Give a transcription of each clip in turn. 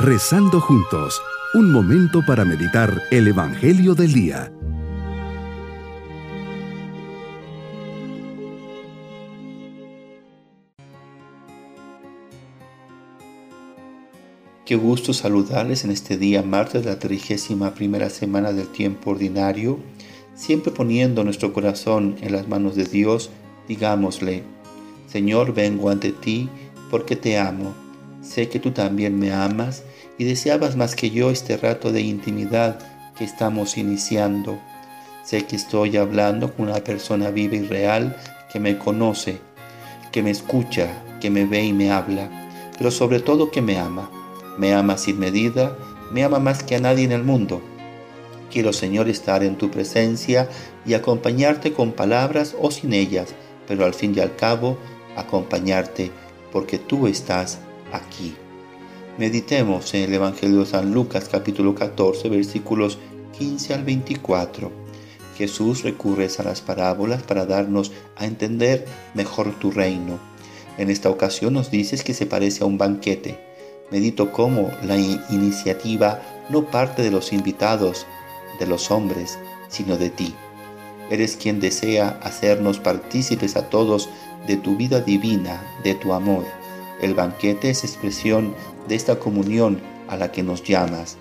Rezando juntos, un momento para meditar el Evangelio del Día. Qué gusto saludarles en este día, martes de la trigésima primera semana del tiempo ordinario, siempre poniendo nuestro corazón en las manos de Dios, digámosle, Señor, vengo ante ti porque te amo Sé que tú también me amas y deseabas más que yo este rato de intimidad que estamos iniciando. Sé que estoy hablando con una persona viva y real que me conoce, que me escucha, que me ve y me habla, pero sobre todo que me ama. Me ama sin medida, me ama más que a nadie en el mundo. Quiero, Señor, estar en tu presencia y acompañarte con palabras o sin ellas, pero al fin y al cabo acompañarte porque tú estás aquí. Meditemos en el Evangelio de San Lucas capítulo 14 versículos 15 al 24. Jesús recurre a las parábolas para darnos a entender mejor tu reino. En esta ocasión nos dices que se parece a un banquete. Medito cómo la iniciativa no parte de los invitados, de los hombres, sino de ti. Eres quien desea hacernos partícipes a todos de tu vida divina, de tu amor el banquete es expresión de esta comunión a la que nos llamas.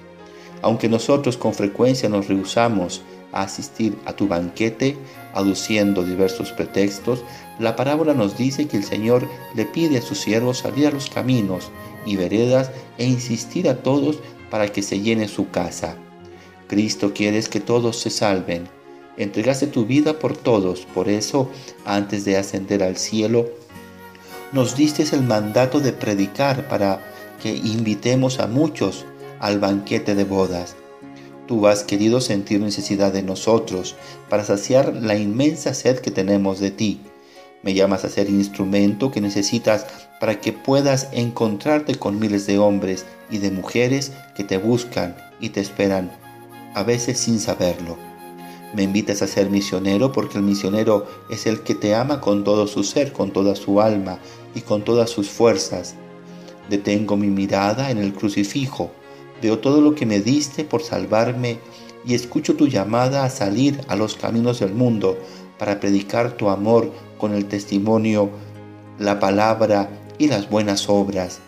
Aunque nosotros con frecuencia nos rehusamos a asistir a tu banquete, aduciendo diversos pretextos, la parábola nos dice que el Señor le pide a sus siervos salir a los caminos y veredas e insistir a todos para que se llene su casa. Cristo quieres que todos se salven. Entregaste tu vida por todos, por eso, antes de ascender al cielo, nos diste el mandato de predicar para que invitemos a muchos al banquete de bodas. Tú has querido sentir necesidad de nosotros para saciar la inmensa sed que tenemos de ti. Me llamas a ser instrumento que necesitas para que puedas encontrarte con miles de hombres y de mujeres que te buscan y te esperan, a veces sin saberlo. Me invitas a ser misionero porque el misionero es el que te ama con todo su ser, con toda su alma y con todas sus fuerzas. Detengo mi mirada en el crucifijo, veo todo lo que me diste por salvarme y escucho tu llamada a salir a los caminos del mundo para predicar tu amor con el testimonio, la palabra y las buenas obras.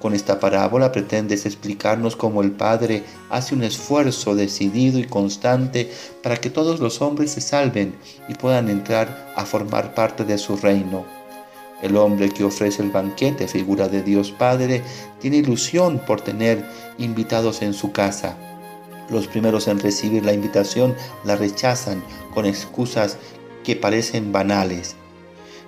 Con esta parábola pretendes explicarnos cómo el Padre hace un esfuerzo decidido y constante para que todos los hombres se salven y puedan entrar a formar parte de su reino. El hombre que ofrece el banquete, figura de Dios Padre, tiene ilusión por tener invitados en su casa. Los primeros en recibir la invitación la rechazan con excusas que parecen banales.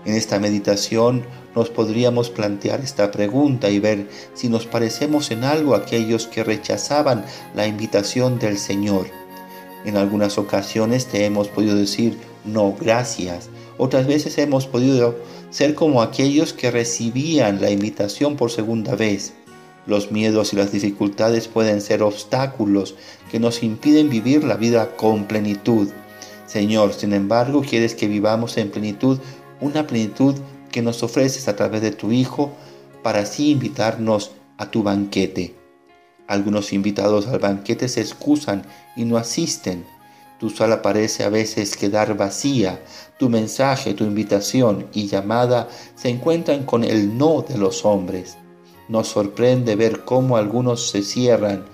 En esta meditación nos podríamos plantear esta pregunta y ver si nos parecemos en algo a aquellos que rechazaban la invitación del Señor. En algunas ocasiones te hemos podido decir no, gracias. Otras veces hemos podido ser como aquellos que recibían la invitación por segunda vez. Los miedos y las dificultades pueden ser obstáculos que nos impiden vivir la vida con plenitud. Señor, sin embargo, quieres que vivamos en plenitud una plenitud que nos ofreces a través de tu Hijo para así invitarnos a tu banquete. Algunos invitados al banquete se excusan y no asisten. Tu sala parece a veces quedar vacía. Tu mensaje, tu invitación y llamada se encuentran con el no de los hombres. Nos sorprende ver cómo algunos se cierran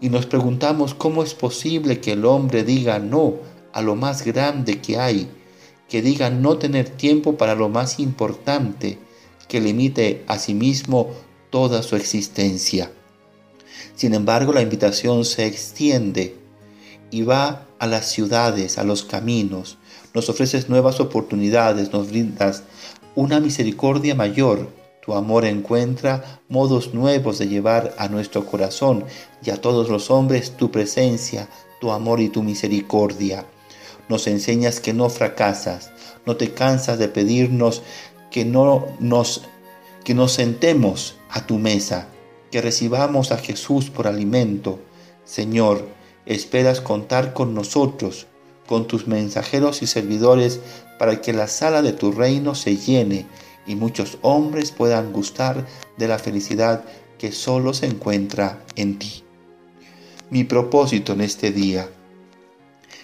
y nos preguntamos cómo es posible que el hombre diga no a lo más grande que hay que diga no tener tiempo para lo más importante, que limite a sí mismo toda su existencia. Sin embargo, la invitación se extiende y va a las ciudades, a los caminos, nos ofreces nuevas oportunidades, nos brindas una misericordia mayor. Tu amor encuentra modos nuevos de llevar a nuestro corazón y a todos los hombres tu presencia, tu amor y tu misericordia nos enseñas que no fracasas, no te cansas de pedirnos que no nos que nos sentemos a tu mesa, que recibamos a Jesús por alimento. Señor, esperas contar con nosotros, con tus mensajeros y servidores, para que la sala de tu reino se llene y muchos hombres puedan gustar de la felicidad que solo se encuentra en ti. Mi propósito en este día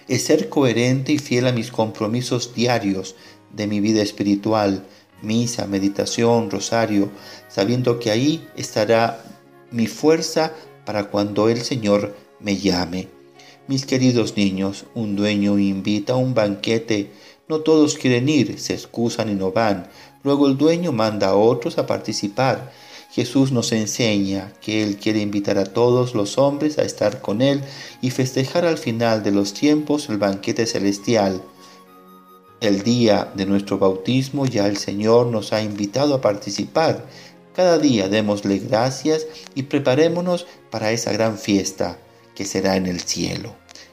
es ser coherente y fiel a mis compromisos diarios de mi vida espiritual, misa, meditación, rosario, sabiendo que ahí estará mi fuerza para cuando el Señor me llame. Mis queridos niños, un dueño invita a un banquete, no todos quieren ir, se excusan y no van. Luego el dueño manda a otros a participar. Jesús nos enseña que Él quiere invitar a todos los hombres a estar con Él y festejar al final de los tiempos el banquete celestial. El día de nuestro bautismo ya el Señor nos ha invitado a participar. Cada día démosle gracias y preparémonos para esa gran fiesta que será en el cielo.